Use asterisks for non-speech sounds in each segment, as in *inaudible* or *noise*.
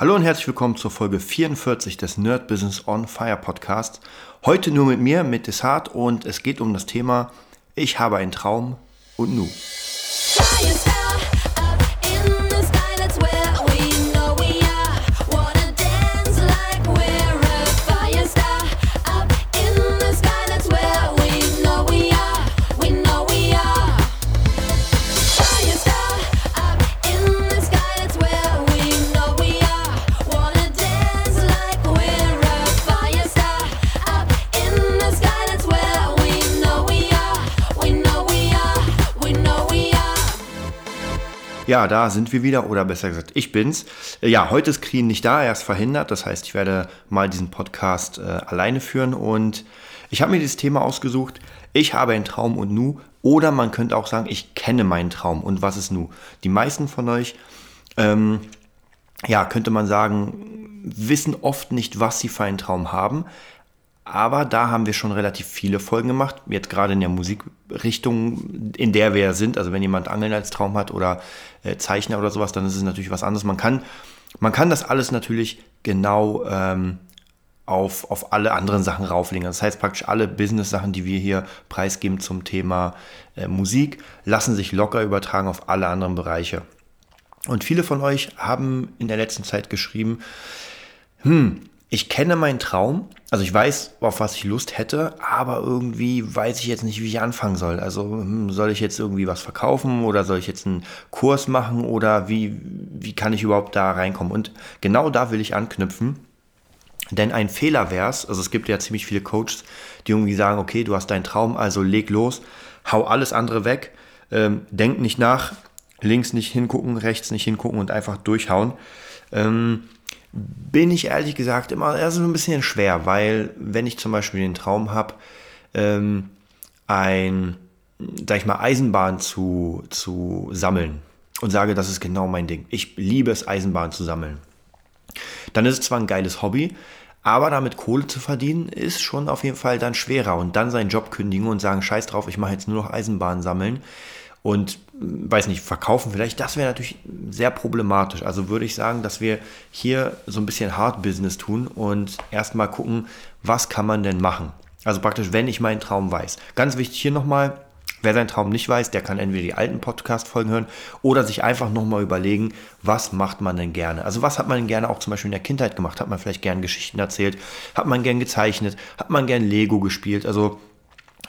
Hallo und herzlich willkommen zur Folge 44 des Nerd Business on Fire Podcast. Heute nur mit mir, mit Desart und es geht um das Thema Ich habe einen Traum und nu. Ja, da sind wir wieder, oder besser gesagt, ich bin's. Äh, ja, heute ist Clean nicht da, er ist verhindert. Das heißt, ich werde mal diesen Podcast äh, alleine führen und ich habe mir dieses Thema ausgesucht. Ich habe einen Traum und nu. Oder man könnte auch sagen, ich kenne meinen Traum und was ist nu. Die meisten von euch, ähm, ja, könnte man sagen, wissen oft nicht, was sie für einen Traum haben. Aber da haben wir schon relativ viele Folgen gemacht. Jetzt gerade in der Musikrichtung, in der wir sind. Also wenn jemand Angeln als Traum hat oder äh, Zeichner oder sowas, dann ist es natürlich was anderes. Man kann, man kann das alles natürlich genau ähm, auf, auf alle anderen Sachen rauflegen. Das heißt praktisch alle Business-Sachen, die wir hier preisgeben zum Thema äh, Musik, lassen sich locker übertragen auf alle anderen Bereiche. Und viele von euch haben in der letzten Zeit geschrieben, hm, ich kenne meinen Traum, also ich weiß, auf was ich Lust hätte, aber irgendwie weiß ich jetzt nicht, wie ich anfangen soll. Also hm, soll ich jetzt irgendwie was verkaufen oder soll ich jetzt einen Kurs machen oder wie, wie kann ich überhaupt da reinkommen? Und genau da will ich anknüpfen. Denn ein Fehler wäre es, also es gibt ja ziemlich viele Coaches, die irgendwie sagen, okay, du hast deinen Traum, also leg los, hau alles andere weg, ähm, denk nicht nach, links nicht hingucken, rechts nicht hingucken und einfach durchhauen. Ähm, bin ich ehrlich gesagt immer also ein bisschen schwer, weil wenn ich zum Beispiel den Traum habe, ähm, ein, sag ich mal, Eisenbahn zu, zu sammeln und sage, das ist genau mein Ding. Ich liebe es, Eisenbahn zu sammeln. Dann ist es zwar ein geiles Hobby, aber damit Kohle zu verdienen, ist schon auf jeden Fall dann schwerer. Und dann seinen Job kündigen und sagen, scheiß drauf, ich mache jetzt nur noch Eisenbahn sammeln und weiß nicht, verkaufen vielleicht, das wäre natürlich sehr problematisch. Also würde ich sagen, dass wir hier so ein bisschen Hard Business tun und erstmal gucken, was kann man denn machen. Also praktisch, wenn ich meinen Traum weiß. Ganz wichtig hier nochmal, wer seinen Traum nicht weiß, der kann entweder die alten Podcast-Folgen hören oder sich einfach nochmal überlegen, was macht man denn gerne. Also was hat man gerne auch zum Beispiel in der Kindheit gemacht? Hat man vielleicht gern Geschichten erzählt? Hat man gern gezeichnet? Hat man gern Lego gespielt? Also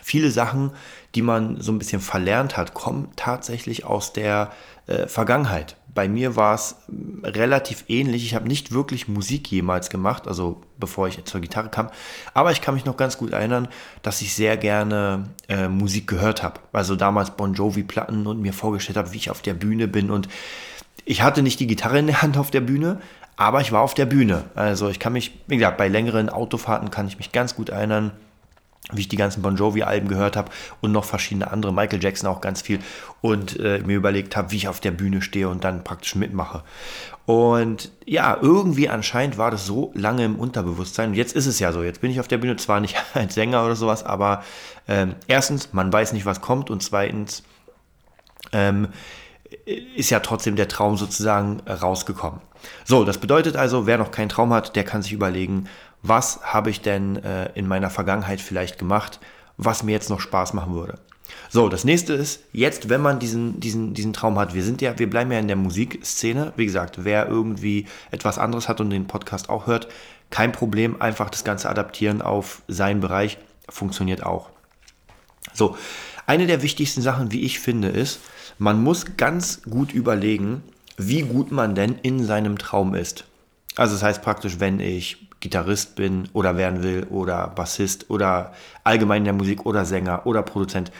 viele Sachen, die man so ein bisschen verlernt hat, kommen tatsächlich aus der äh, Vergangenheit. Bei mir war es mm, relativ ähnlich. Ich habe nicht wirklich Musik jemals gemacht, also bevor ich zur Gitarre kam. Aber ich kann mich noch ganz gut erinnern, dass ich sehr gerne äh, Musik gehört habe. Also damals Bon Jovi-Platten und mir vorgestellt habe, wie ich auf der Bühne bin. Und ich hatte nicht die Gitarre in der Hand auf der Bühne, aber ich war auf der Bühne. Also ich kann mich, wie gesagt, bei längeren Autofahrten kann ich mich ganz gut erinnern, wie ich die ganzen Bon Jovi-Alben gehört habe und noch verschiedene andere, Michael Jackson auch ganz viel. Und äh, mir überlegt habe, wie ich auf der Bühne stehe und dann praktisch mitmache. Und ja, irgendwie anscheinend war das so lange im Unterbewusstsein. Und jetzt ist es ja so, jetzt bin ich auf der Bühne, zwar nicht *laughs* als Sänger oder sowas, aber ähm, erstens, man weiß nicht, was kommt. Und zweitens ähm, ist ja trotzdem der Traum sozusagen rausgekommen. So, das bedeutet also, wer noch keinen Traum hat, der kann sich überlegen, was habe ich denn äh, in meiner Vergangenheit vielleicht gemacht, was mir jetzt noch Spaß machen würde. So, das nächste ist, jetzt, wenn man diesen, diesen, diesen Traum hat, wir sind ja, wir bleiben ja in der Musikszene. Wie gesagt, wer irgendwie etwas anderes hat und den Podcast auch hört, kein Problem, einfach das Ganze adaptieren auf seinen Bereich, funktioniert auch. So, eine der wichtigsten Sachen, wie ich finde, ist, man muss ganz gut überlegen, wie gut man denn in seinem Traum ist. Also das heißt praktisch, wenn ich Gitarrist bin oder werden will oder Bassist oder allgemein in der Musik oder Sänger oder Produzent,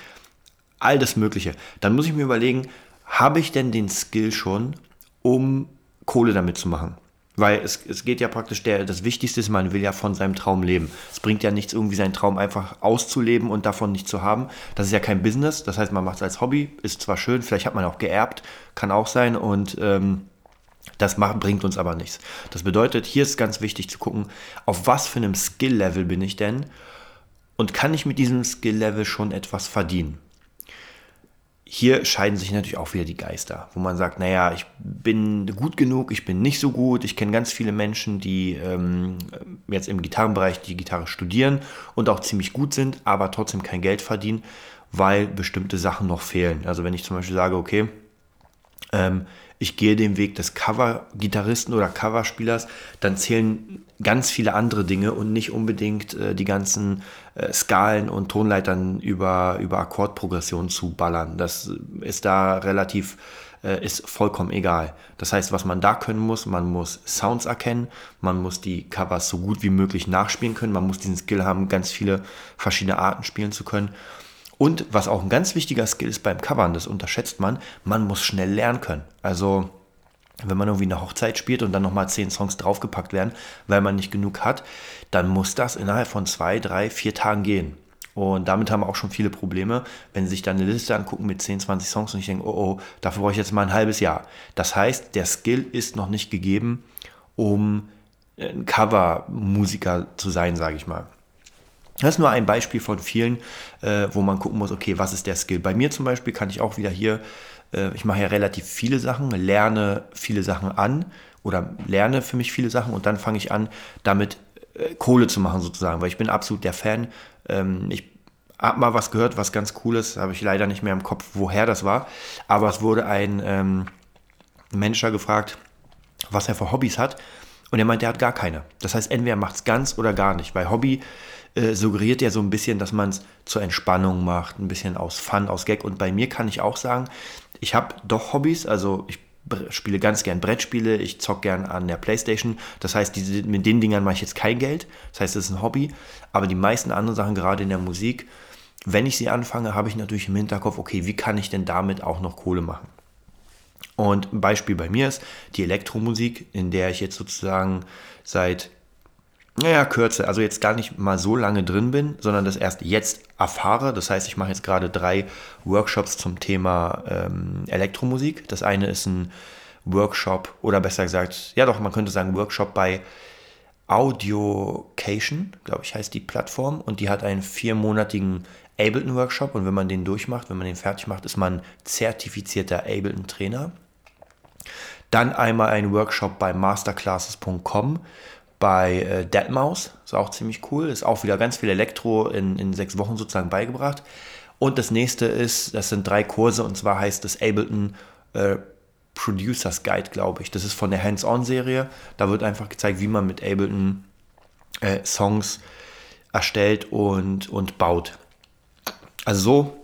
all das Mögliche, dann muss ich mir überlegen, habe ich denn den Skill schon, um Kohle damit zu machen? Weil es, es geht ja praktisch, der, das Wichtigste ist, man will ja von seinem Traum leben. Es bringt ja nichts, irgendwie seinen Traum einfach auszuleben und davon nicht zu haben. Das ist ja kein Business, das heißt, man macht es als Hobby, ist zwar schön, vielleicht hat man auch geerbt, kann auch sein und ähm, das macht, bringt uns aber nichts. Das bedeutet, hier ist ganz wichtig zu gucken, auf was für einem Skill-Level bin ich denn und kann ich mit diesem Skill-Level schon etwas verdienen. hier scheiden sich natürlich auch wieder die Geister, wo man sagt, naja, ich bin gut genug, ich bin nicht so gut. Ich kenne ganz viele Menschen, die ähm, jetzt im Gitarrenbereich die Gitarre studieren und auch ziemlich gut sind, aber trotzdem kein Geld verdienen, weil bestimmte Sachen noch fehlen. Also wenn ich zum Beispiel sage, okay, ähm, ich gehe den Weg des Cover-Gitarristen oder Coverspielers, dann zählen ganz viele andere Dinge und nicht unbedingt äh, die ganzen äh, Skalen und Tonleitern über, über Akkordprogression zu ballern. Das ist da relativ, äh, ist vollkommen egal. Das heißt, was man da können muss, man muss Sounds erkennen, man muss die Covers so gut wie möglich nachspielen können, man muss diesen Skill haben, ganz viele verschiedene Arten spielen zu können. Und was auch ein ganz wichtiger Skill ist beim Covern, das unterschätzt man, man muss schnell lernen können. Also wenn man irgendwie eine Hochzeit spielt und dann nochmal zehn Songs draufgepackt werden, weil man nicht genug hat, dann muss das innerhalb von zwei, drei, vier Tagen gehen. Und damit haben auch schon viele Probleme, wenn sie sich dann eine Liste angucken mit 10, 20 Songs und ich denke, oh oh, dafür brauche ich jetzt mal ein halbes Jahr. Das heißt, der Skill ist noch nicht gegeben, um ein Cover-Musiker zu sein, sage ich mal. Das ist nur ein Beispiel von vielen, äh, wo man gucken muss, okay, was ist der Skill? Bei mir zum Beispiel kann ich auch wieder hier, äh, ich mache ja relativ viele Sachen, lerne viele Sachen an oder lerne für mich viele Sachen und dann fange ich an, damit äh, Kohle zu machen sozusagen, weil ich bin absolut der Fan. Ähm, ich habe mal was gehört, was ganz cool ist, habe ich leider nicht mehr im Kopf, woher das war, aber es wurde ein ähm, Manager gefragt, was er für Hobbys hat und er meint, er hat gar keine. Das heißt, entweder macht es ganz oder gar nicht, weil Hobby äh, suggeriert ja so ein bisschen, dass man es zur Entspannung macht, ein bisschen aus Fun, aus Gag. Und bei mir kann ich auch sagen, ich habe doch Hobbys, also ich spiele ganz gern Brettspiele, ich zock gern an der Playstation. Das heißt, diese, mit den Dingern mache ich jetzt kein Geld. Das heißt, es ist ein Hobby. Aber die meisten anderen Sachen, gerade in der Musik, wenn ich sie anfange, habe ich natürlich im Hinterkopf, okay, wie kann ich denn damit auch noch Kohle machen? Und ein Beispiel bei mir ist die Elektromusik, in der ich jetzt sozusagen seit naja, kürzer, also jetzt gar nicht mal so lange drin bin, sondern das erst jetzt erfahre. Das heißt, ich mache jetzt gerade drei Workshops zum Thema ähm, Elektromusik. Das eine ist ein Workshop oder besser gesagt, ja doch, man könnte sagen Workshop bei Audiocation, glaube ich, heißt die Plattform. Und die hat einen viermonatigen Ableton-Workshop. Und wenn man den durchmacht, wenn man den fertig macht, ist man zertifizierter Ableton-Trainer. Dann einmal ein Workshop bei masterclasses.com bei äh, Deadmau5, ist auch ziemlich cool, ist auch wieder ganz viel Elektro in, in sechs Wochen sozusagen beigebracht. Und das nächste ist, das sind drei Kurse und zwar heißt es Ableton äh, Producers Guide, glaube ich. Das ist von der Hands-On-Serie. Da wird einfach gezeigt, wie man mit Ableton äh, Songs erstellt und, und baut. Also so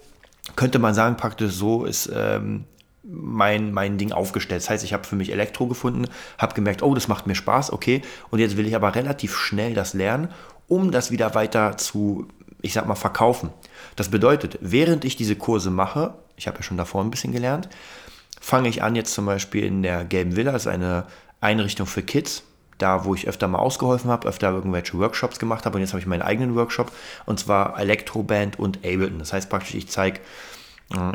könnte man sagen, praktisch so ist ähm, mein, mein Ding aufgestellt. Das heißt, ich habe für mich Elektro gefunden, habe gemerkt, oh, das macht mir Spaß, okay. Und jetzt will ich aber relativ schnell das lernen, um das wieder weiter zu, ich sag mal, verkaufen. Das bedeutet, während ich diese Kurse mache, ich habe ja schon davor ein bisschen gelernt, fange ich an jetzt zum Beispiel in der Gelben Villa, das ist eine Einrichtung für Kids, da wo ich öfter mal ausgeholfen habe, öfter irgendwelche Workshops gemacht habe und jetzt habe ich meinen eigenen Workshop und zwar Elektroband und Ableton. Das heißt praktisch, ich zeige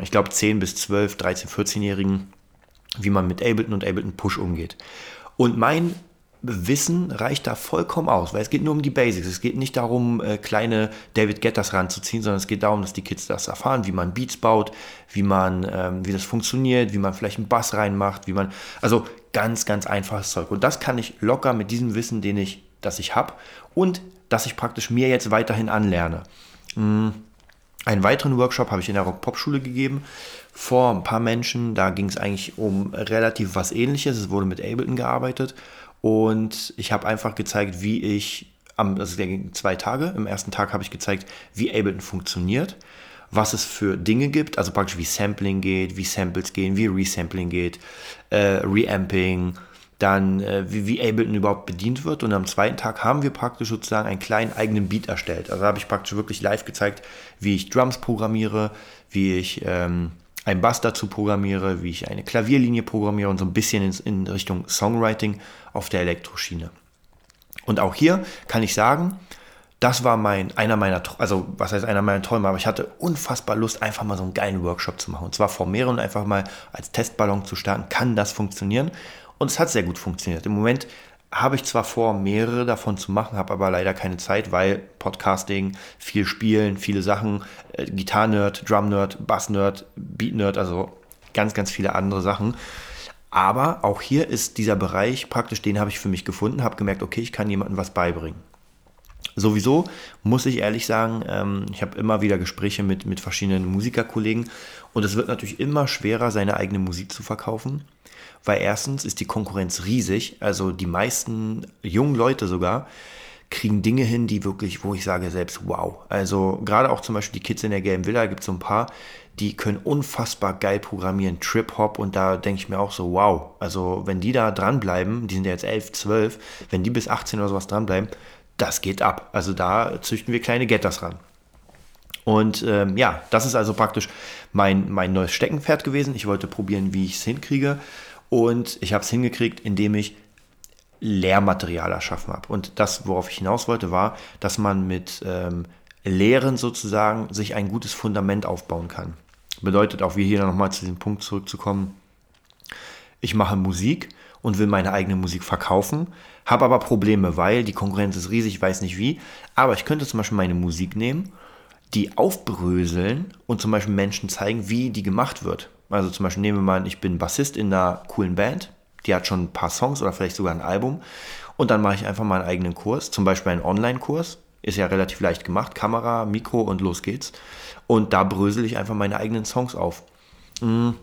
ich glaube, 10 bis 12, 13, 14-Jährigen, wie man mit Ableton und Ableton Push umgeht. Und mein Wissen reicht da vollkommen aus, weil es geht nur um die Basics. Es geht nicht darum, äh, kleine David Getters ranzuziehen, sondern es geht darum, dass die Kids das erfahren, wie man Beats baut, wie man, ähm, wie das funktioniert, wie man vielleicht einen Bass reinmacht, wie man, also ganz, ganz einfaches Zeug. Und das kann ich locker mit diesem Wissen, den ich, das ich habe und dass ich praktisch mir jetzt weiterhin anlerne. Hm einen weiteren Workshop habe ich in der Rock-Pop-Schule gegeben vor ein paar Menschen. Da ging es eigentlich um relativ was ähnliches. Es wurde mit Ableton gearbeitet und ich habe einfach gezeigt, wie ich, am, das ging zwei Tage, im ersten Tag habe ich gezeigt, wie Ableton funktioniert, was es für Dinge gibt, also praktisch wie Sampling geht, wie Samples gehen, wie Resampling geht, äh, Reamping, dann äh, wie, wie Ableton überhaupt bedient wird. Und am zweiten Tag haben wir praktisch sozusagen einen kleinen eigenen Beat erstellt. Also habe ich praktisch wirklich live gezeigt, wie ich Drums programmiere, wie ich ähm, einen Bass dazu programmiere, wie ich eine Klavierlinie programmiere und so ein bisschen in, in Richtung Songwriting auf der Elektroschiene. Und auch hier kann ich sagen, das war mein, einer meiner, also was heißt einer meiner Träume, aber ich hatte unfassbar Lust, einfach mal so einen geilen Workshop zu machen. Und zwar vor mehreren einfach mal als Testballon zu starten. Kann das funktionieren? Und es hat sehr gut funktioniert. Im Moment habe ich zwar vor, mehrere davon zu machen, habe aber leider keine Zeit, weil Podcasting, viel Spielen, viele Sachen, äh, Gitarre-Nerd, Drum-Nerd, Bass-Nerd, Beat-Nerd, also ganz, ganz viele andere Sachen. Aber auch hier ist dieser Bereich praktisch, den habe ich für mich gefunden, habe gemerkt, okay, ich kann jemandem was beibringen. Sowieso muss ich ehrlich sagen, ähm, ich habe immer wieder Gespräche mit, mit verschiedenen Musikerkollegen und es wird natürlich immer schwerer, seine eigene Musik zu verkaufen weil erstens ist die Konkurrenz riesig, also die meisten jungen Leute sogar kriegen Dinge hin, die wirklich, wo ich sage selbst, wow. Also gerade auch zum Beispiel die Kids in der gelben Villa, gibt es so ein paar, die können unfassbar geil programmieren, Trip-Hop und da denke ich mir auch so, wow. Also wenn die da dranbleiben, die sind ja jetzt 11, 12, wenn die bis 18 oder sowas dranbleiben, das geht ab. Also da züchten wir kleine Getters ran. Und ähm, ja, das ist also praktisch mein, mein neues Steckenpferd gewesen. Ich wollte probieren, wie ich es hinkriege. Und ich habe es hingekriegt, indem ich Lehrmaterial erschaffen habe. Und das, worauf ich hinaus wollte, war, dass man mit ähm, Lehren sozusagen sich ein gutes Fundament aufbauen kann. Bedeutet auch, wie hier nochmal zu diesem Punkt zurückzukommen, ich mache Musik und will meine eigene Musik verkaufen, habe aber Probleme, weil die Konkurrenz ist riesig, ich weiß nicht wie, aber ich könnte zum Beispiel meine Musik nehmen, die aufbröseln und zum Beispiel Menschen zeigen, wie die gemacht wird. Also zum Beispiel nehmen wir mal, ich bin Bassist in einer coolen Band, die hat schon ein paar Songs oder vielleicht sogar ein Album. Und dann mache ich einfach mal einen eigenen Kurs, zum Beispiel einen Online-Kurs. Ist ja relativ leicht gemacht, Kamera, Mikro und los geht's. Und da brösel ich einfach meine eigenen Songs auf. Mhm.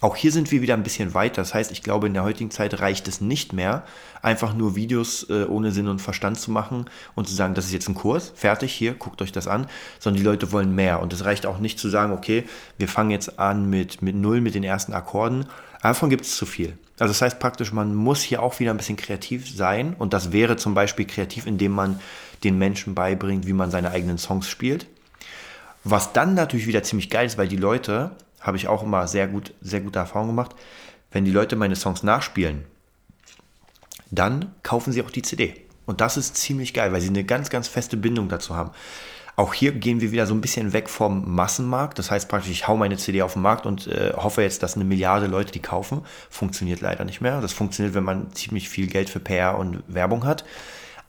Auch hier sind wir wieder ein bisschen weiter. Das heißt, ich glaube, in der heutigen Zeit reicht es nicht mehr, einfach nur Videos äh, ohne Sinn und Verstand zu machen und zu sagen, das ist jetzt ein Kurs, fertig, hier, guckt euch das an, sondern die Leute wollen mehr. Und es reicht auch nicht zu sagen, okay, wir fangen jetzt an mit, mit Null, mit den ersten Akkorden. Davon gibt es zu viel. Also das heißt praktisch, man muss hier auch wieder ein bisschen kreativ sein. Und das wäre zum Beispiel kreativ, indem man den Menschen beibringt, wie man seine eigenen Songs spielt. Was dann natürlich wieder ziemlich geil ist, weil die Leute habe ich auch immer sehr gut, sehr gute Erfahrungen gemacht. Wenn die Leute meine Songs nachspielen, dann kaufen sie auch die CD. Und das ist ziemlich geil, weil sie eine ganz, ganz feste Bindung dazu haben. Auch hier gehen wir wieder so ein bisschen weg vom Massenmarkt. Das heißt praktisch, ich hau meine CD auf den Markt und äh, hoffe jetzt, dass eine Milliarde Leute die kaufen. Funktioniert leider nicht mehr. Das funktioniert, wenn man ziemlich viel Geld für PR und Werbung hat.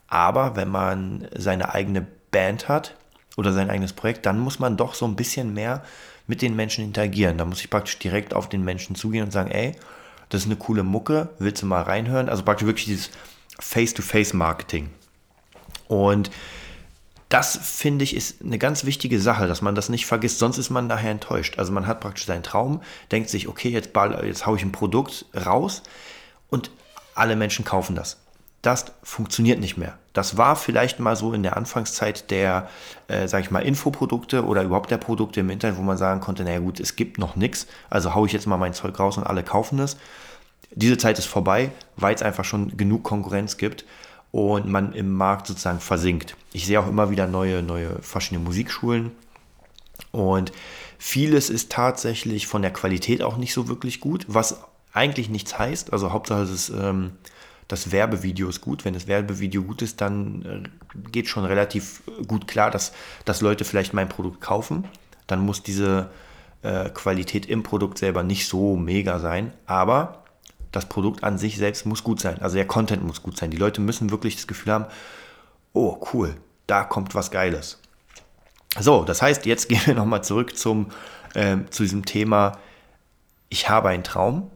Aber wenn man seine eigene Band hat oder sein eigenes Projekt, dann muss man doch so ein bisschen mehr mit den Menschen interagieren. Da muss ich praktisch direkt auf den Menschen zugehen und sagen, ey, das ist eine coole Mucke, willst du mal reinhören? Also praktisch wirklich dieses Face-to-Face-Marketing. Und das finde ich ist eine ganz wichtige Sache, dass man das nicht vergisst, sonst ist man nachher enttäuscht. Also man hat praktisch seinen Traum, denkt sich, okay, jetzt, jetzt haue ich ein Produkt raus und alle Menschen kaufen das das funktioniert nicht mehr. Das war vielleicht mal so in der Anfangszeit der, äh, sag ich mal, Infoprodukte oder überhaupt der Produkte im Internet, wo man sagen konnte, naja gut, es gibt noch nichts, also haue ich jetzt mal mein Zeug raus und alle kaufen es. Diese Zeit ist vorbei, weil es einfach schon genug Konkurrenz gibt und man im Markt sozusagen versinkt. Ich sehe auch immer wieder neue, neue verschiedene Musikschulen und vieles ist tatsächlich von der Qualität auch nicht so wirklich gut, was eigentlich nichts heißt. Also Hauptsache es ist ähm, das Werbevideo ist gut. Wenn das Werbevideo gut ist, dann äh, geht schon relativ gut klar, dass, dass Leute vielleicht mein Produkt kaufen. Dann muss diese äh, Qualität im Produkt selber nicht so mega sein, aber das Produkt an sich selbst muss gut sein. Also der Content muss gut sein. Die Leute müssen wirklich das Gefühl haben, oh cool, da kommt was Geiles. So, das heißt, jetzt *laughs* gehen wir nochmal zurück zum, äh, zu diesem Thema, ich habe einen Traum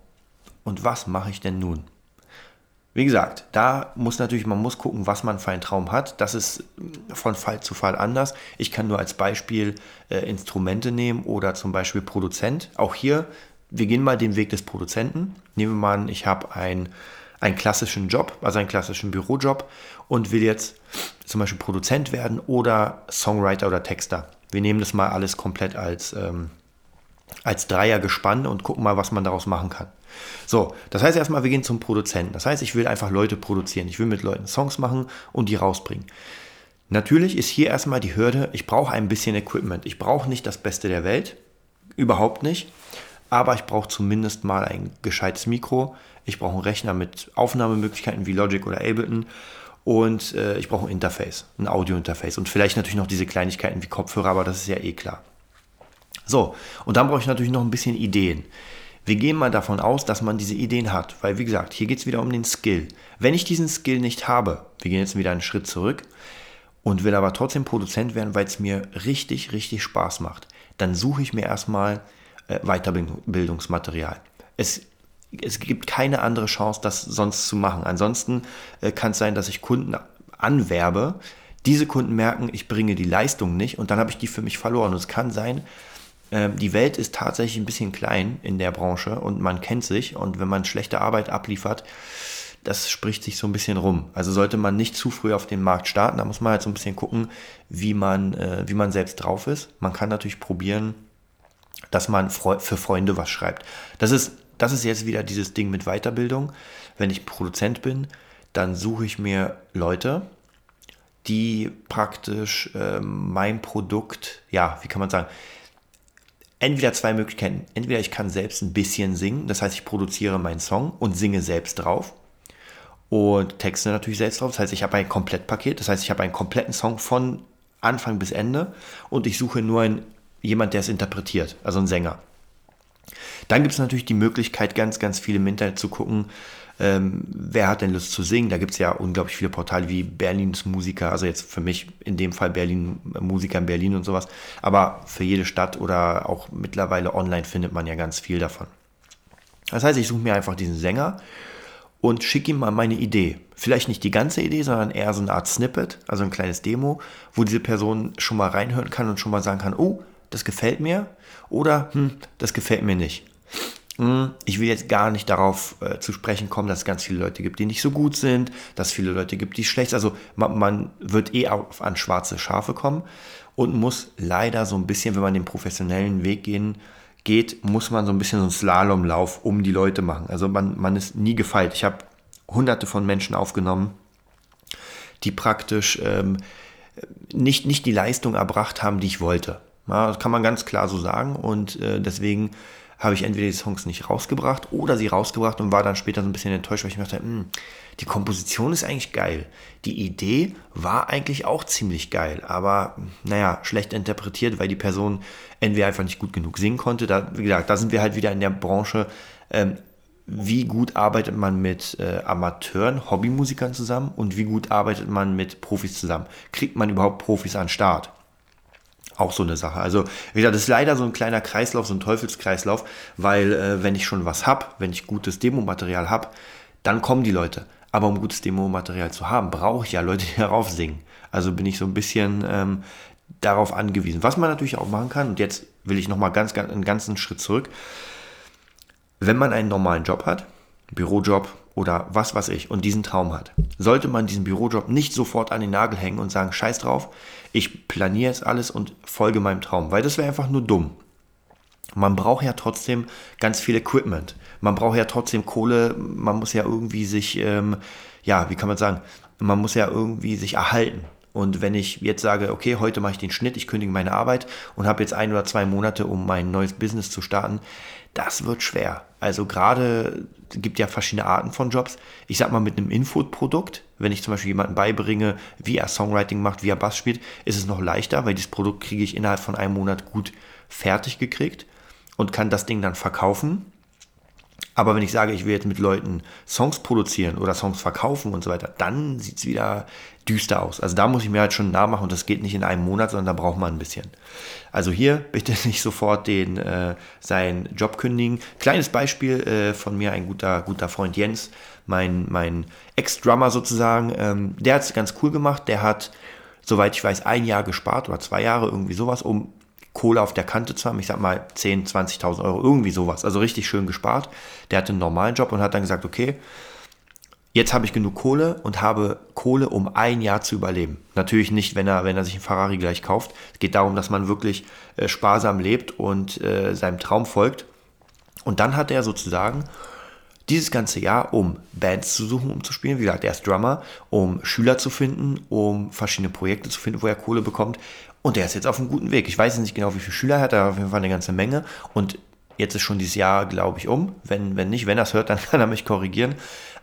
und was mache ich denn nun? Wie gesagt, da muss natürlich, man muss gucken, was man für einen Traum hat. Das ist von Fall zu Fall anders. Ich kann nur als Beispiel äh, Instrumente nehmen oder zum Beispiel Produzent. Auch hier, wir gehen mal den Weg des Produzenten. Nehmen wir mal ich habe ein, einen klassischen Job, also einen klassischen Bürojob und will jetzt zum Beispiel Produzent werden oder Songwriter oder Texter. Wir nehmen das mal alles komplett als, ähm, als Dreier gespannt und gucken mal, was man daraus machen kann. So, das heißt erstmal, wir gehen zum Produzenten. Das heißt, ich will einfach Leute produzieren. Ich will mit Leuten Songs machen und die rausbringen. Natürlich ist hier erstmal die Hürde, ich brauche ein bisschen Equipment. Ich brauche nicht das Beste der Welt, überhaupt nicht. Aber ich brauche zumindest mal ein gescheites Mikro. Ich brauche einen Rechner mit Aufnahmemöglichkeiten wie Logic oder Ableton. Und äh, ich brauche ein Interface, ein Audio-Interface. Und vielleicht natürlich noch diese Kleinigkeiten wie Kopfhörer, aber das ist ja eh klar. So, und dann brauche ich natürlich noch ein bisschen Ideen Wir gehen mal davon aus, dass man diese Ideen hat, weil wie gesagt, hier geht es wieder um den Skill. Wenn ich diesen Skill nicht habe, wir gehen jetzt wieder einen Schritt zurück und will aber trotzdem Produzent werden, weil es mir richtig, richtig Spaß macht, dann suche ich mir erstmal äh, Weiterbildungsmaterial. Es, es gibt keine andere Chance, das sonst zu machen. Ansonsten äh, kann es sein, dass ich Kunden anwerbe, diese Kunden merken, ich bringe die Leistung nicht und dann habe ich die für mich verloren. Und es kann sein, ähm, die Welt ist tatsächlich ein bisschen klein in der Branche und man kennt sich und wenn man schlechte Arbeit abliefert, das spricht sich so ein bisschen rum. Also sollte man nicht zu früh auf den Markt starten, da muss man halt so ein bisschen gucken, wie man, äh, wie man selbst drauf ist. Man kann natürlich probieren, dass man für Freunde was schreibt. Das ist, das ist jetzt wieder dieses Ding mit Weiterbildung. Wenn ich Produzent bin, dann suche ich mir Leute, die praktisch äh, mein Produkt, ja, wie kann man sagen, entweder zwei Möglichkeiten. Entweder ich kann selbst ein bisschen singen, das heißt, ich produziere meinen Song und singe selbst drauf und texte natürlich selbst drauf. Das heißt, ich habe ein Komplettpaket, das heißt, ich habe einen kompletten Song von Anfang bis Ende und ich suche nur einen, jemand, der es interpretiert, also einen Sänger. Dann gibt es natürlich die Möglichkeit, ganz, ganz viel im Internet zu gucken, ähm, wer hat denn Lust zu singen? Da gibt es ja unglaublich viele Portale wie Berlins Musiker, also jetzt für mich in dem Fall Berlin Musiker in Berlin und sowas. Aber für jede Stadt oder auch mittlerweile online findet man ja ganz viel davon. Das heißt, ich suche mir einfach diesen Sänger und schicke ihm mal meine Idee. Vielleicht nicht die ganze Idee, sondern eher so eine Art Snippet, also ein kleines Demo, wo diese Person schon mal reinhören kann und schon mal sagen kann, oh, das gefällt mir oder hm, das gefällt mir nicht. Hm, ich will jetzt gar nicht darauf äh, zu sprechen kommen, dass es ganz viele Leute gibt, die nicht so gut sind, dass es viele Leute gibt, die schlecht sind. Also man, man wird eh auf, an schwarze Schafe kommen und muss leider so ein bisschen, wenn man den professionellen Weg gehen, geht, muss man so ein bisschen so einen Slalomlauf um die Leute machen. Also man, man ist nie gefeilt. Ich habe hunderte von Menschen aufgenommen, die praktisch ähm, nicht, nicht die Leistung erbracht haben, die ich wollte. Ja, das kann man ganz klar so sagen und äh, deswegen habe ich entweder die Songs nicht rausgebracht oder sie rausgebracht und war dann später so ein bisschen enttäuscht, weil ich mir dachte, hm, die Komposition ist eigentlich geil. Die Idee war eigentlich auch ziemlich geil, aber naja, schlecht interpretiert, weil die Person entweder einfach nicht gut genug singen konnte. Da, wie gesagt, da sind wir halt wieder in der Branche. Ähm, wie gut arbeitet man mit äh, Amateuren, Hobbymusikern zusammen und wie gut arbeitet man mit Profis zusammen? Kriegt man überhaupt Profis an Start? Auch so eine Sache. Also, wie gesagt, das ist leider so ein kleiner Kreislauf, so ein Teufelskreislauf, weil äh, wenn ich schon was habe, wenn ich gutes Demomaterial habe, dann kommen die Leute. Aber um gutes Demomaterial zu haben, brauche ich ja Leute, die *laughs* darauf singen. Also bin ich so ein bisschen ähm, darauf angewiesen. Was man natürlich auch machen kann, und jetzt will ich nochmal ganz, ganz, einen ganzen Schritt zurück. Wenn man einen normalen Job hat, Bürojob oder was weiß ich, und diesen Traum hat, sollte man diesen Bürojob nicht sofort an den Nagel hängen und sagen, scheiß drauf, ich planiere jetzt alles und folge meinem Traum, weil das wäre einfach nur dumm. Man braucht ja trotzdem ganz viel Equipment. Man braucht ja trotzdem Kohle. Man muss ja irgendwie sich, ähm, ja, wie kann man sagen, man muss ja irgendwie sich erhalten. Und wenn ich jetzt sage, okay, heute mache ich den Schnitt, ich kündige meine Arbeit und habe jetzt ein oder zwei Monate, um mein neues Business zu starten, das wird schwer. Also gerade gibt ja verschiedene Arten von Jobs. Ich sag mal mit einem Infoprodukt, wenn ich zum Beispiel jemanden beibringe, wie er Songwriting macht, wie er Bass spielt, ist es noch leichter, weil dieses Produkt kriege ich innerhalb von einem Monat gut fertig gekriegt und kann das Ding dann verkaufen aber wenn ich sage, ich will jetzt mit Leuten Songs produzieren oder Songs verkaufen und so weiter, dann sieht es wieder düster aus. Also da muss ich mir halt schon nah machen und das geht nicht in einem Monat, sondern da braucht man ein bisschen. Also hier *laughs* bitte nicht sofort den äh, seinen Job kündigen. Kleines Beispiel äh, von mir, ein guter, guter Freund Jens, mein, mein Ex-Drummer sozusagen, ähm, der hat es ganz cool gemacht. Der hat, soweit ich weiß, ein Jahr gespart oder zwei Jahre, irgendwie sowas, um Kohle auf der Kante zu haben. Ich sag mal 10, 20.000 Euro, irgendwie sowas. Also richtig schön gespart. Der hatte einen normalen Job und hat dann gesagt, okay, jetzt habe ich genug Kohle und habe Kohle, um ein Jahr zu überleben. Natürlich nicht, wenn er, wenn er sich einen Ferrari gleich kauft. Es geht darum, dass man wirklich äh, sparsam lebt und äh, seinem Traum folgt. Und dann hat er sozusagen dieses ganze Jahr, um Bands zu suchen, um zu spielen. Wie gesagt, er ist Drummer, um Schüler zu finden, um verschiedene Projekte zu finden, wo er Kohle bekommt. Und der ist jetzt auf einem guten Weg. Ich weiß nicht genau, wie viele Schüler er hat, aber auf jeden Fall eine ganze Menge. Und jetzt ist schon dieses Jahr, glaube ich, um. Wenn, wenn nicht, wenn er es hört, dann *laughs* kann er mich korrigieren.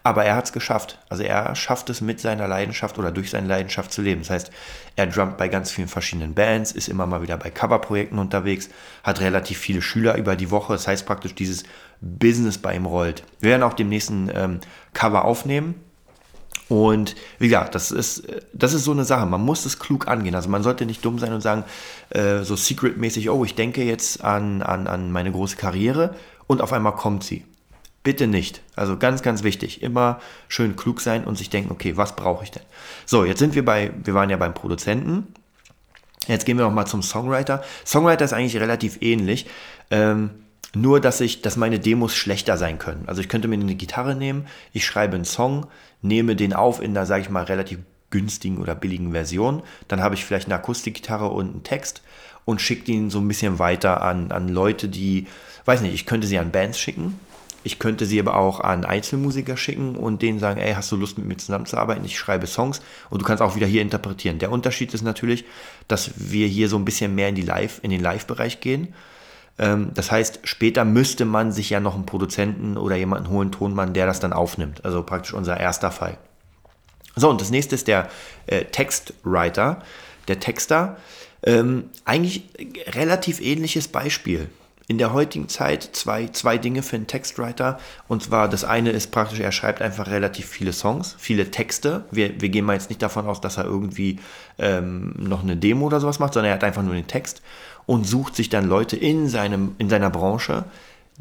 Aber er hat es geschafft. Also er schafft es mit seiner Leidenschaft oder durch seine Leidenschaft zu leben. Das heißt, er drummt bei ganz vielen verschiedenen Bands, ist immer mal wieder bei Coverprojekten unterwegs, hat relativ viele Schüler über die Woche. Das heißt praktisch, dieses Business bei ihm rollt. Wir werden auch dem nächsten ähm, Cover aufnehmen. Und wie gesagt, das ist, das ist so eine Sache. Man muss es klug angehen. Also man sollte nicht dumm sein und sagen, äh, so secretmäßig, oh, ich denke jetzt an, an, an meine große Karriere und auf einmal kommt sie. Bitte nicht. Also ganz, ganz wichtig. Immer schön klug sein und sich denken, okay, was brauche ich denn? So, jetzt sind wir bei, wir waren ja beim Produzenten. Jetzt gehen wir nochmal zum Songwriter. Songwriter ist eigentlich relativ ähnlich. Ähm, nur, dass ich, dass meine Demos schlechter sein können. Also ich könnte mir eine Gitarre nehmen, ich schreibe einen Song, nehme den auf in einer, sage ich mal, relativ günstigen oder billigen Version. Dann habe ich vielleicht eine Akustikgitarre und einen Text und schicke ihn so ein bisschen weiter an, an Leute, die, weiß nicht, ich könnte sie an Bands schicken. Ich könnte sie aber auch an Einzelmusiker schicken und denen sagen, ey, hast du Lust mit mir zusammenzuarbeiten? Ich schreibe Songs und du kannst auch wieder hier interpretieren. Der Unterschied ist natürlich, dass wir hier so ein bisschen mehr in die Live, in den Live-Bereich gehen. Ähm, das heißt, später müsste man sich ja noch einen Produzenten oder jemanden holen, Tonmann, der das dann aufnimmt. Also praktisch unser erster Fall. So, und das nächste ist der äh, Textwriter, der Texter. Ähm, eigentlich relativ ähnliches Beispiel. In der heutigen Zeit zwei, zwei Dinge für einen Textwriter. Und zwar das eine ist praktisch, er schreibt einfach relativ viele Songs, viele Texte. Wir, wir gehen mal jetzt nicht davon aus, dass er irgendwie ähm, noch eine Demo oder sowas macht, sondern er hat einfach nur den Text und sucht sich dann Leute in, seinem, in seiner Branche,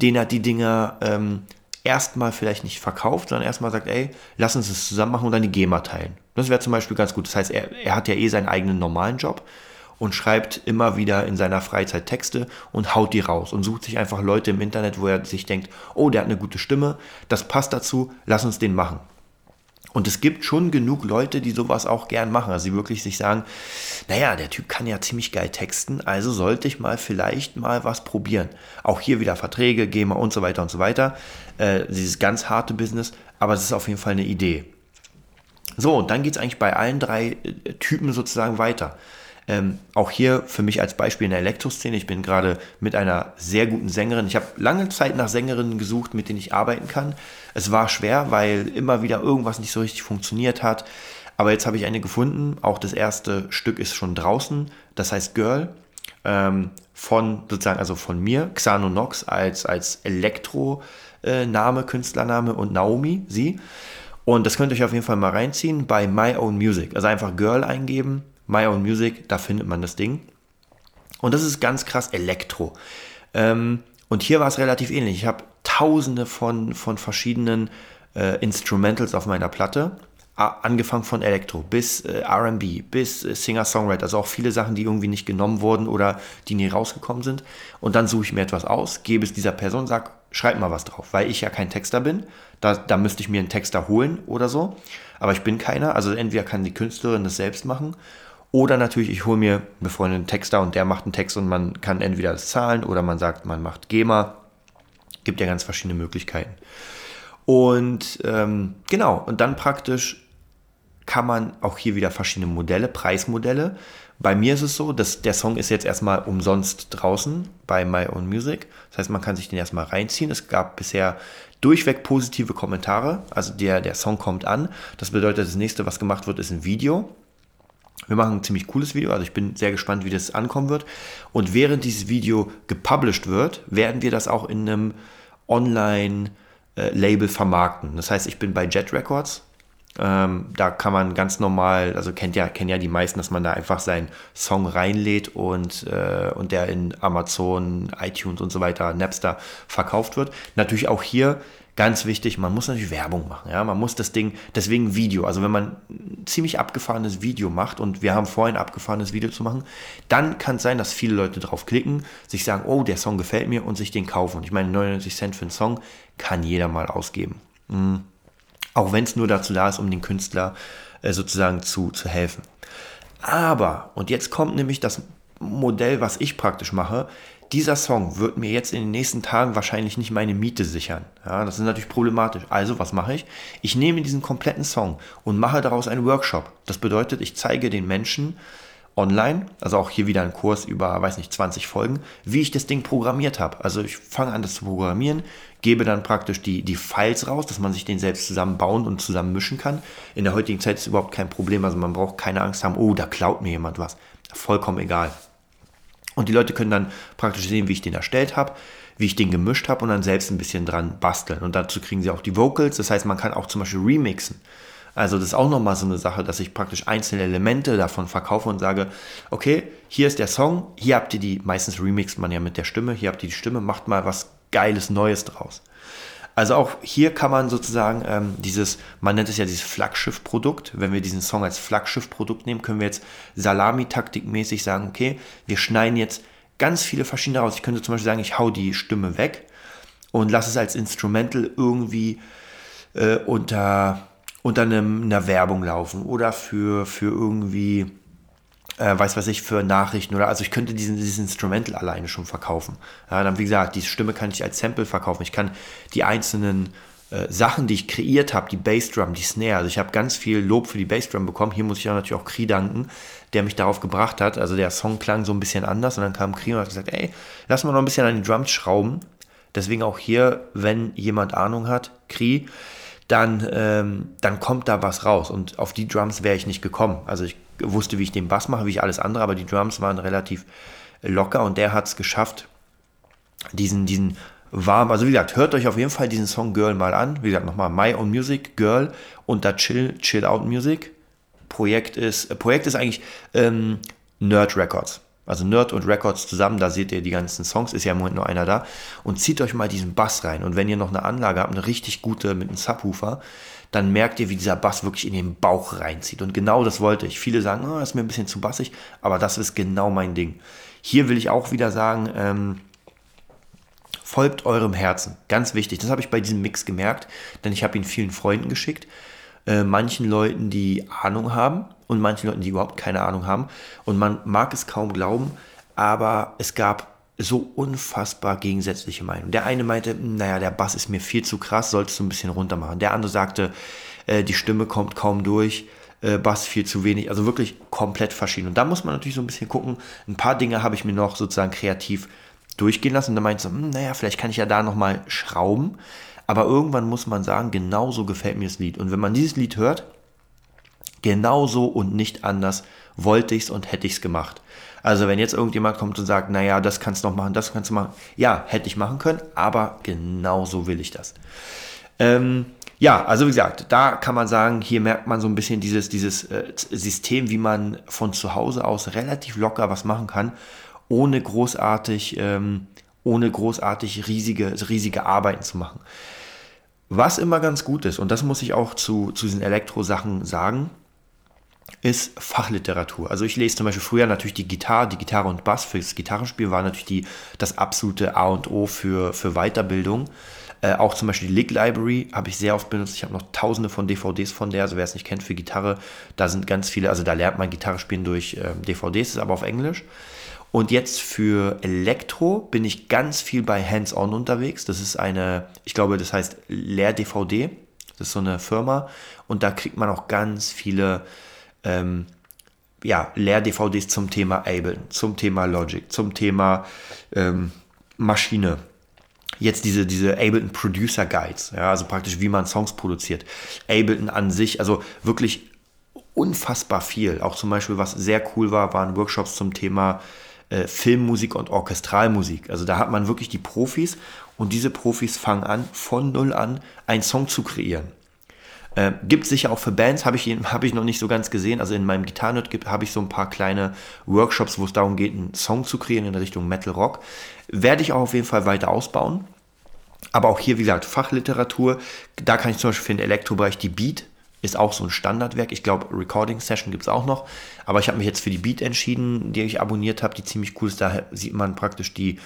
denen er die Dinger ähm, erstmal vielleicht nicht verkauft, sondern erstmal sagt, ey, lass uns das zusammen machen und dann die GEMA teilen. Das wäre zum Beispiel ganz gut. Das heißt, er, er hat ja eh seinen eigenen normalen Job und schreibt immer wieder in seiner Freizeit Texte und haut die raus und sucht sich einfach Leute im Internet, wo er sich denkt, oh, der hat eine gute Stimme, das passt dazu, lass uns den machen. Und es gibt schon genug Leute, die sowas auch gern machen. Also die wirklich sich sagen, naja, der Typ kann ja ziemlich geil texten, also sollte ich mal vielleicht mal was probieren. Auch hier wieder Verträge, GEMA und so weiter und so weiter. Äh, dieses ganz harte Business, aber es ist auf jeden Fall eine Idee. So, und dann geht es eigentlich bei allen drei äh, Typen sozusagen weiter. Ähm, auch hier für mich als Beispiel in der Elektroszene. Ich bin gerade mit einer sehr guten Sängerin. Ich habe lange Zeit nach Sängerinnen gesucht, mit denen ich arbeiten kann. Es war schwer, weil immer wieder irgendwas nicht so richtig funktioniert hat. Aber jetzt habe ich eine gefunden. Auch das erste Stück ist schon draußen. Das heißt Girl. Ähm, von sozusagen, also von mir, Xano Nox als, als Elektro-Name, Künstlername und Naomi, sie. Und das könnt ihr euch auf jeden Fall mal reinziehen bei My Own Music. Also einfach Girl eingeben My Own Music, da findet man das Ding. Und das ist ganz krass Elektro. Ähm, und hier war es relativ ähnlich. Ich habe tausende von, von verschiedenen äh, Instrumentals auf meiner Platte. Angefangen von Elektro bis äh, RB, bis äh, Singer-Songwriter, also auch viele Sachen, die irgendwie nicht genommen wurden oder die nie rausgekommen sind. Und dann suche ich mir etwas aus, gebe es dieser Person, sage, schreib mal was drauf, weil ich ja kein Texter bin. Da, da müsste ich mir einen Texter holen oder so. Aber ich bin keiner. Also entweder kann die Künstlerin das selbst machen oder natürlich, ich hole mir befreundeten Texter und der macht einen Text und man kann entweder das zahlen oder man sagt, man macht GEMA. Gibt ja ganz verschiedene Möglichkeiten. Und ähm, genau, und dann praktisch kann man auch hier wieder verschiedene Modelle, Preismodelle. Bei mir ist es so, dass der Song ist jetzt erstmal umsonst draußen bei My Own Music. Das heißt, man kann sich den erstmal reinziehen. Es gab bisher durchweg positive Kommentare. Also der, der Song kommt an. Das bedeutet, das nächste, was gemacht wird, ist ein Video. Wir machen ein ziemlich cooles Video, also ich bin sehr gespannt, wie das ankommen wird. Und während dieses Video gepublished wird, werden wir das auch in einem Online-Label vermarkten. Das heißt, ich bin bei Jet Records. Ähm, da kann man ganz normal, also kennt ja, kennen ja die meisten, dass man da einfach seinen Song reinlädt und, äh, und der in Amazon, iTunes und so weiter, Napster verkauft wird. Natürlich auch hier Ganz wichtig, man muss natürlich Werbung machen. Ja? Man muss das Ding, deswegen Video. Also wenn man ein ziemlich abgefahrenes Video macht und wir haben vorhin abgefahrenes Video zu machen, dann kann es sein, dass viele Leute drauf klicken, sich sagen, oh, der Song gefällt mir und sich den kaufen. Und ich meine, 99 Cent für einen Song kann jeder mal ausgeben. Mhm. Auch wenn es nur dazu da ist, um den Künstler äh, sozusagen zu, zu helfen. Aber, und jetzt kommt nämlich das Modell, was ich praktisch mache, dieser Song wird mir jetzt in den nächsten Tagen wahrscheinlich nicht meine Miete sichern. Ja, das ist natürlich problematisch. Also, was mache ich? Ich nehme diesen kompletten Song und mache daraus einen Workshop. Das bedeutet, ich zeige den Menschen online, also auch hier wieder ein Kurs über, weiß nicht, 20 Folgen, wie ich das Ding programmiert habe. Also ich fange an, das zu programmieren, gebe dann praktisch die, die Files raus, dass man sich den selbst zusammenbauen und zusammen mischen kann. In der heutigen Zeit ist überhaupt kein Problem, also man braucht keine Angst haben, oh, da klaut mir jemand was. Vollkommen egal. Und die Leute können dann praktisch sehen, wie ich den erstellt habe, wie ich den gemischt habe und dann selbst ein bisschen dran basteln. Und dazu kriegen sie auch die Vocals, das heißt, man kann auch zum Beispiel remixen. Also das ist auch nochmal so eine Sache, dass ich praktisch einzelne Elemente davon verkaufe und sage, okay, hier ist der Song, hier habt ihr die, meistens remixt man ja mit der Stimme, hier habt ihr die Stimme, macht mal was Geiles Neues draus. Also auch hier kann man sozusagen ähm, dieses, man nennt es ja dieses Flaggschiff-Produkt. Wenn wir diesen Song als Flaggschiff-Produkt nehmen, können wir jetzt Salami-Taktik-mäßig sagen, okay, wir schneiden jetzt ganz viele verschiedene raus. Ich könnte zum Beispiel sagen, ich hau die Stimme weg und lasse es als Instrumental irgendwie äh, unter, unter einem, einer Werbung laufen oder für, für irgendwie äh, weiß was ich, für Nachrichten oder also ich könnte diesen, dieses Instrumental alleine schon verkaufen. Ja, dann wie gesagt, die Stimme kann ich als Sample verkaufen. Ich kann die einzelnen äh, Sachen, die ich kreiert habe, die Bassdrum, die Snare, also ich habe ganz viel Lob für die Bassdrum bekommen. Hier muss ich auch natürlich auch Kri danken, der mich darauf gebracht hat. Also der Song klang so ein bisschen anders und dann kam Kri und hat gesagt, ey, lass mal noch ein bisschen an die Drums schrauben. Deswegen auch hier, wenn jemand Ahnung hat, Kri, dann, ähm, dann kommt da was raus. Und auf die Drums wäre ich nicht gekommen. Also ich wusste, wie ich den Bass mache, wie ich alles andere, aber die Drums waren relativ locker und der hat es geschafft, diesen, diesen warm, also wie gesagt, hört euch auf jeden Fall diesen Song Girl mal an. Wie gesagt, nochmal My Own Music, Girl und da Chill, Chill Out Music. Projekt ist, Projekt ist eigentlich ähm, Nerd Records. Also Nerd und Records zusammen, da seht ihr die ganzen Songs, ist ja im Moment nur einer da. Und zieht euch mal diesen Bass rein. Und wenn ihr noch eine Anlage habt, eine richtig gute mit einem Subwoofer, dann merkt ihr, wie dieser Bass wirklich in den Bauch reinzieht. Und genau das wollte ich. Viele sagen, oh, das ist mir ein bisschen zu bassig, aber das ist genau mein Ding. Hier will ich auch wieder sagen, ähm, folgt eurem Herzen. Ganz wichtig. Das habe ich bei diesem Mix gemerkt, denn ich habe ihn vielen Freunden geschickt. Äh, manchen Leuten, die Ahnung haben und manchen Leuten, die überhaupt keine Ahnung haben. Und man mag es kaum glauben, aber es gab so unfassbar gegensätzliche Meinungen. Der eine meinte, naja, der Bass ist mir viel zu krass, solltest du ein bisschen runter machen. Der andere sagte, äh, die Stimme kommt kaum durch, äh, Bass viel zu wenig. Also wirklich komplett verschieden. Und da muss man natürlich so ein bisschen gucken. Ein paar Dinge habe ich mir noch sozusagen kreativ durchgehen lassen. Und da meinte so, hm, naja, vielleicht kann ich ja da nochmal schrauben. Aber irgendwann muss man sagen, genauso gefällt mir das Lied. Und wenn man dieses Lied hört, genauso und nicht anders wollte ich es und hätte ich es gemacht. Also wenn jetzt irgendjemand kommt und sagt, naja, das kannst du noch machen, das kannst du machen. Ja, hätte ich machen können, aber genau so will ich das. Ähm, ja, also wie gesagt, da kann man sagen, hier merkt man so ein bisschen dieses, dieses äh, System, wie man von zu Hause aus relativ locker was machen kann, ohne großartig, ähm, ohne großartig riesige, riesige Arbeiten zu machen. Was immer ganz gut ist, und das muss ich auch zu, zu diesen Elektro-Sachen sagen, ist Fachliteratur. Also ich lese zum Beispiel früher natürlich die Gitarre, die Gitarre und Bass fürs Gitarrenspiel war natürlich die, das absolute A und O für, für Weiterbildung. Äh, auch zum Beispiel die Lick Library habe ich sehr oft benutzt. Ich habe noch tausende von DVDs von der. Also wer es nicht kennt für Gitarre, da sind ganz viele, also da lernt man Gitarre spielen durch äh, DVDs, ist aber auf Englisch. Und jetzt für Elektro bin ich ganz viel bei Hands-On unterwegs. Das ist eine, ich glaube, das heißt Lehr DVD. Das ist so eine Firma. Und da kriegt man auch ganz viele ähm, ja, Lehr-DVDs zum Thema Ableton, zum Thema Logic, zum Thema ähm, Maschine. Jetzt diese, diese Ableton Producer Guides, ja, also praktisch wie man Songs produziert. Ableton an sich, also wirklich unfassbar viel. Auch zum Beispiel, was sehr cool war, waren Workshops zum Thema äh, Filmmusik und Orchestralmusik. Also da hat man wirklich die Profis und diese Profis fangen an, von null an einen Song zu kreieren. Äh, gibt sicher auch für Bands, habe ich, hab ich noch nicht so ganz gesehen. Also in meinem Gitarrennet habe ich so ein paar kleine Workshops, wo es darum geht, einen Song zu kreieren in Richtung Metal Rock. Werde ich auch auf jeden Fall weiter ausbauen. Aber auch hier, wie gesagt, Fachliteratur. Da kann ich zum Beispiel für den Elektrobereich die Beat ist auch so ein Standardwerk. Ich glaube, Recording Session gibt es auch noch. Aber ich habe mich jetzt für die Beat entschieden, die ich abonniert habe, die ziemlich cool ist. Da sieht man praktisch die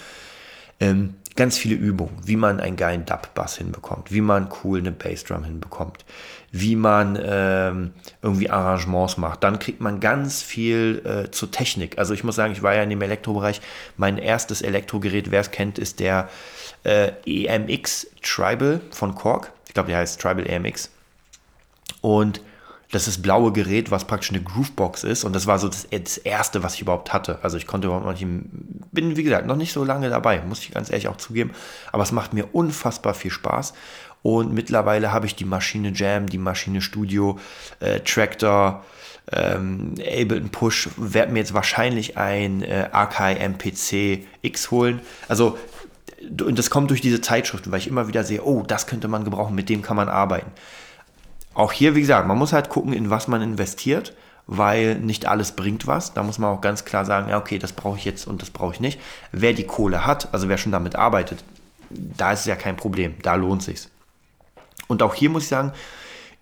ähm, ganz viele Übungen, wie man einen geilen Dub-Bass hinbekommt, wie man cool eine Bassdrum hinbekommt, wie man ähm, irgendwie Arrangements macht. Dann kriegt man ganz viel äh, zur Technik. Also ich muss sagen, ich war ja in dem Elektrobereich. Mein erstes Elektrogerät, wer es kennt, ist der äh, EMX Tribal von Korg. Ich glaube, der heißt Tribal EMX. Und das ist blaue Gerät, was praktisch eine Groovebox ist. Und das war so das, das, erste, was ich überhaupt hatte. Also ich konnte überhaupt noch nicht, bin wie gesagt noch nicht so lange dabei, muss ich ganz ehrlich auch zugeben. Aber es macht mir unfassbar viel Spaß. Und mittlerweile habe ich die Maschine Jam, die Maschine Studio, äh, Tractor, ähm, Ableton Push, werde mir jetzt wahrscheinlich ein äh, Akai MPC X holen. Also und das kommt durch diese Zeitschriften, weil ich immer wieder sehe, oh, das könnte man gebrauchen, mit dem kann man arbeiten auch hier, wie gesagt, man muss halt gucken, in was man investiert, weil nicht alles bringt was. Da muss man auch ganz klar sagen, ja, okay, das brauche ich jetzt und das brauche ich nicht. Wer die Kohle hat, also wer schon damit arbeitet, da ist es ja kein Problem, da lohnt sich's. Und auch hier muss ich sagen,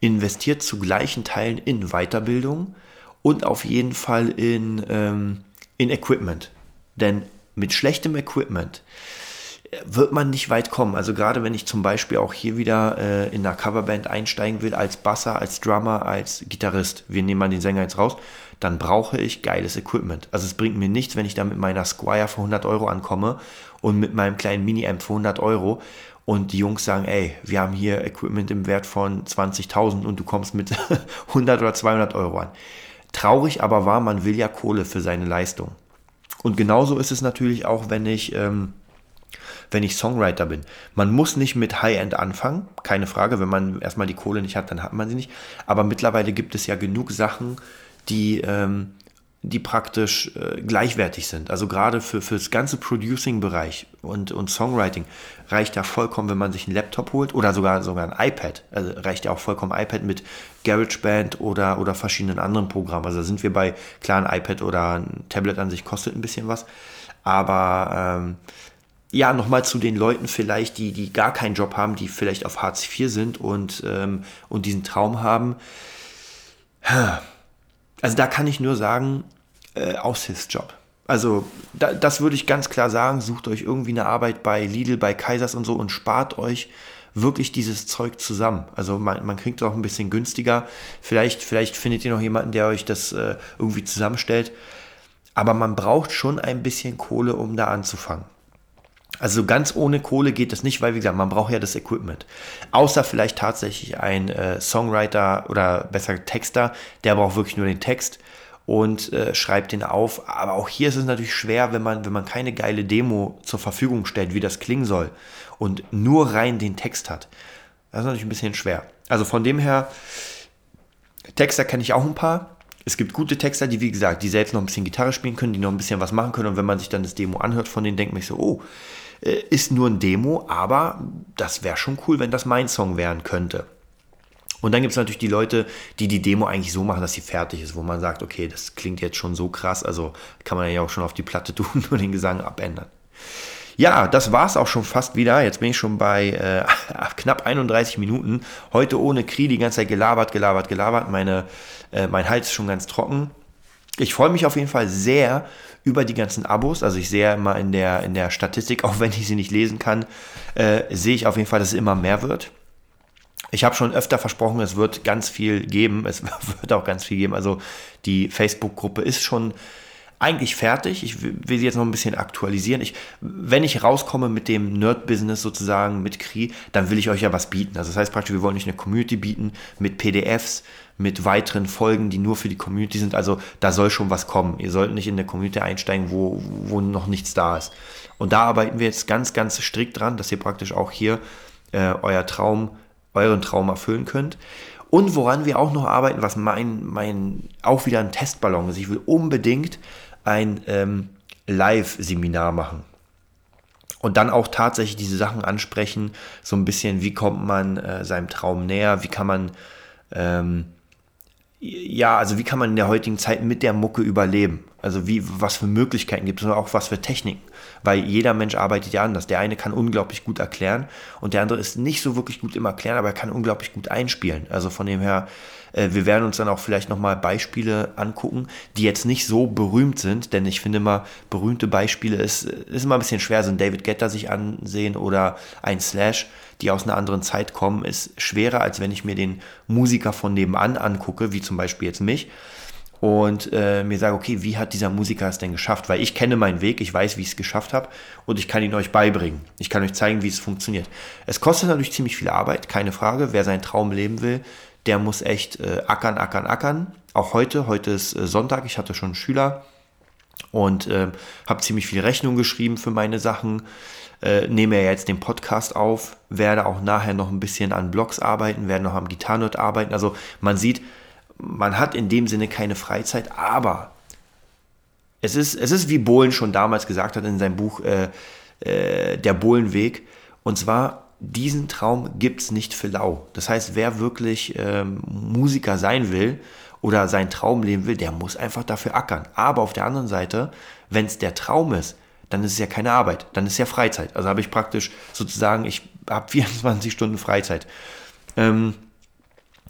investiert zu gleichen Teilen in Weiterbildung und auf jeden Fall in, ähm, in Equipment. Denn mit schlechtem Equipment wird man nicht weit kommen. Also gerade wenn ich zum Beispiel auch hier wieder äh, in einer Coverband einsteigen will, als Basser, als Drummer, als Gitarrist, wir nehmen mal den Sänger jetzt raus, dann brauche ich geiles Equipment. Also es bringt mir nichts, wenn ich da mit meiner Squire für 100 Euro ankomme und mit meinem kleinen Mini-Amp für 100 Euro und die Jungs sagen, ey, wir haben hier Equipment im Wert von 20.000 und du kommst mit *laughs* 100 oder 200 Euro an. Traurig aber war, man will ja Kohle für seine Leistung. Und genauso ist es natürlich auch, wenn ich... Ähm, wenn ich Songwriter bin. Man muss nicht mit High-End anfangen, keine Frage. Wenn man erstmal die Kohle nicht hat, dann hat man sie nicht. Aber mittlerweile gibt es ja genug Sachen, die, ähm, die praktisch äh, gleichwertig sind. Also gerade für, für das ganze Producing-Bereich und, und Songwriting reicht ja vollkommen, wenn man sich einen Laptop holt oder sogar, sogar ein iPad. Also reicht ja auch vollkommen iPad mit GarageBand oder, oder verschiedenen anderen Programmen. Also da sind wir bei, klar, ein iPad oder ein Tablet an sich kostet ein bisschen was. Aber ähm, ja, nochmal zu den Leuten vielleicht, die, die gar keinen Job haben, die vielleicht auf Hartz IV sind und, ähm, und diesen Traum haben. Also da kann ich nur sagen, äh, Aushilfsjob. Also da, das würde ich ganz klar sagen, sucht euch irgendwie eine Arbeit bei Lidl, bei Kaisers und so und spart euch wirklich dieses Zeug zusammen. Also man, man kriegt es auch ein bisschen günstiger. Vielleicht, vielleicht findet ihr noch jemanden, der euch das äh, irgendwie zusammenstellt. Aber man braucht schon ein bisschen Kohle, um da anzufangen. Also ganz ohne Kohle geht das nicht, weil wie gesagt, man braucht ja das Equipment. Außer vielleicht tatsächlich ein äh, Songwriter oder besser Texter, der braucht wirklich nur den Text und äh, schreibt den auf. Aber auch hier ist es natürlich schwer, wenn man, wenn man keine geile Demo zur Verfügung stellt, wie das klingen soll und nur rein den Text hat. Das ist natürlich ein bisschen schwer. Also von dem her, Texter kenne ich auch ein paar. Es gibt gute Texter, die, wie gesagt, die selbst noch ein bisschen Gitarre spielen können, die noch ein bisschen was machen können. Und wenn man sich dann das Demo anhört von denen, denkt man sich so, oh, ist nur ein Demo, aber das wäre schon cool, wenn das mein Song werden könnte. Und dann gibt es natürlich die Leute, die die Demo eigentlich so machen, dass sie fertig ist, wo man sagt, okay, das klingt jetzt schon so krass, also kann man ja auch schon auf die Platte *laughs* tun und den Gesang abändern. Ja, das war es auch schon fast wieder. Jetzt bin ich schon bei äh, *laughs* knapp 31 Minuten. Heute ohne Kri die ganze Zeit gelabert, gelabert, gelabert. Meine, äh, mein Hals ist schon ganz trocken. Ich freue mich auf jeden Fall sehr über die ganzen Abos. Also ich sehe immer in der, in der Statistik, *laughs* auch wenn ich sie nicht lesen kann, äh, sehe ich auf jeden Fall, dass es immer mehr wird. Ich habe schon öfter versprochen, es wird ganz viel geben. Es *laughs* wird auch ganz viel geben. Also die Facebook-Gruppe ist schon eigentlich fertig. Ich will sie jetzt noch ein bisschen aktualisieren. Ich, wenn ich rauskomme mit dem Nerd-Business sozusagen, mit Kri, dann will ich euch ja was bieten. Also das heißt praktisch, wir wollen nicht eine Community bieten mit PDFs, mit weiteren Folgen, die nur für die Community sind. Also da soll schon was kommen. Ihr sollt nicht in eine Community einsteigen, wo, wo noch nichts da ist. Und da arbeiten wir jetzt ganz, ganz strikt dran, dass ihr praktisch auch hier äh, euer Traum, euren Traum erfüllen könnt. Und woran wir auch noch arbeiten, was mein, mein auch wieder ein Testballon ist. Ich will unbedingt ein ähm, Live-Seminar machen. Und dann auch tatsächlich diese Sachen ansprechen, so ein bisschen, wie kommt man äh, seinem Traum näher, wie kann man, ähm, ja, also wie kann man in der heutigen Zeit mit der Mucke überleben? Also wie, was für Möglichkeiten gibt es und auch was für Techniken? Weil jeder Mensch arbeitet ja anders. Der eine kann unglaublich gut erklären und der andere ist nicht so wirklich gut im Erklären, aber er kann unglaublich gut einspielen. Also von dem her, äh, wir werden uns dann auch vielleicht nochmal Beispiele angucken, die jetzt nicht so berühmt sind, denn ich finde immer, berühmte Beispiele ist, ist immer ein bisschen schwer. So ein David Getter sich ansehen oder ein Slash, die aus einer anderen Zeit kommen, ist schwerer, als wenn ich mir den Musiker von nebenan angucke, wie zum Beispiel jetzt mich und äh, mir sage, okay, wie hat dieser Musiker es denn geschafft? Weil ich kenne meinen Weg, ich weiß, wie ich es geschafft habe und ich kann ihn euch beibringen. Ich kann euch zeigen, wie es funktioniert. Es kostet natürlich ziemlich viel Arbeit, keine Frage. Wer seinen Traum leben will, der muss echt äh, ackern, ackern, ackern. Auch heute, heute ist äh, Sonntag, ich hatte schon einen Schüler und äh, habe ziemlich viel Rechnung geschrieben für meine Sachen. Äh, nehme ja jetzt den Podcast auf, werde auch nachher noch ein bisschen an Blogs arbeiten, werde noch am Gitarrenort arbeiten. Also man sieht, man hat in dem Sinne keine Freizeit, aber es ist, es ist wie Bohlen schon damals gesagt hat in seinem Buch äh, äh, Der Bohlenweg. Und zwar, diesen Traum gibt es nicht für lau. Das heißt, wer wirklich ähm, Musiker sein will oder seinen Traum leben will, der muss einfach dafür ackern. Aber auf der anderen Seite, wenn es der Traum ist, dann ist es ja keine Arbeit, dann ist es ja Freizeit. Also habe ich praktisch sozusagen, ich habe *laughs* 24 Stunden Freizeit. Ähm,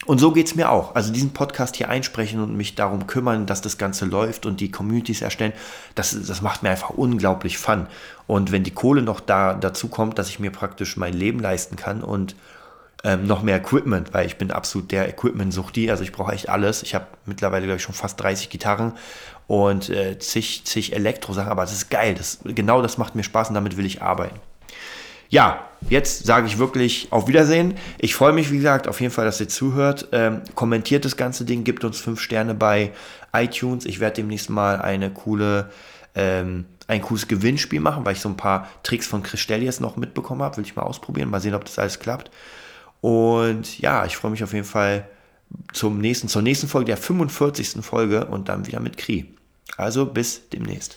und so geht es mir auch. Also diesen Podcast hier einsprechen und mich darum kümmern, dass das Ganze läuft und die Communities erstellen, das, das macht mir einfach unglaublich Fun. Und wenn die Kohle noch da dazu kommt, dass ich mir praktisch mein Leben leisten kann und ähm, noch mehr Equipment, weil ich bin absolut der Equipment-Suchti, also ich brauche echt alles. Ich habe mittlerweile, glaube ich, schon fast 30 Gitarren und äh, zig, zig Elektro-Sachen, aber es ist geil. Das, genau das macht mir Spaß und damit will ich arbeiten. Ja, jetzt sage ich wirklich auf Wiedersehen. Ich freue mich, wie gesagt, auf jeden Fall, dass ihr zuhört. Ähm, kommentiert das ganze Ding, gibt uns fünf Sterne bei iTunes. Ich werde demnächst mal eine coole, ähm, ein cooles Gewinnspiel machen, weil ich so ein paar Tricks von Chris jetzt noch mitbekommen habe. Will ich mal ausprobieren, mal sehen, ob das alles klappt. Und ja, ich freue mich auf jeden Fall zum nächsten, zur nächsten Folge, der 45. Folge und dann wieder mit Kri. Also bis demnächst.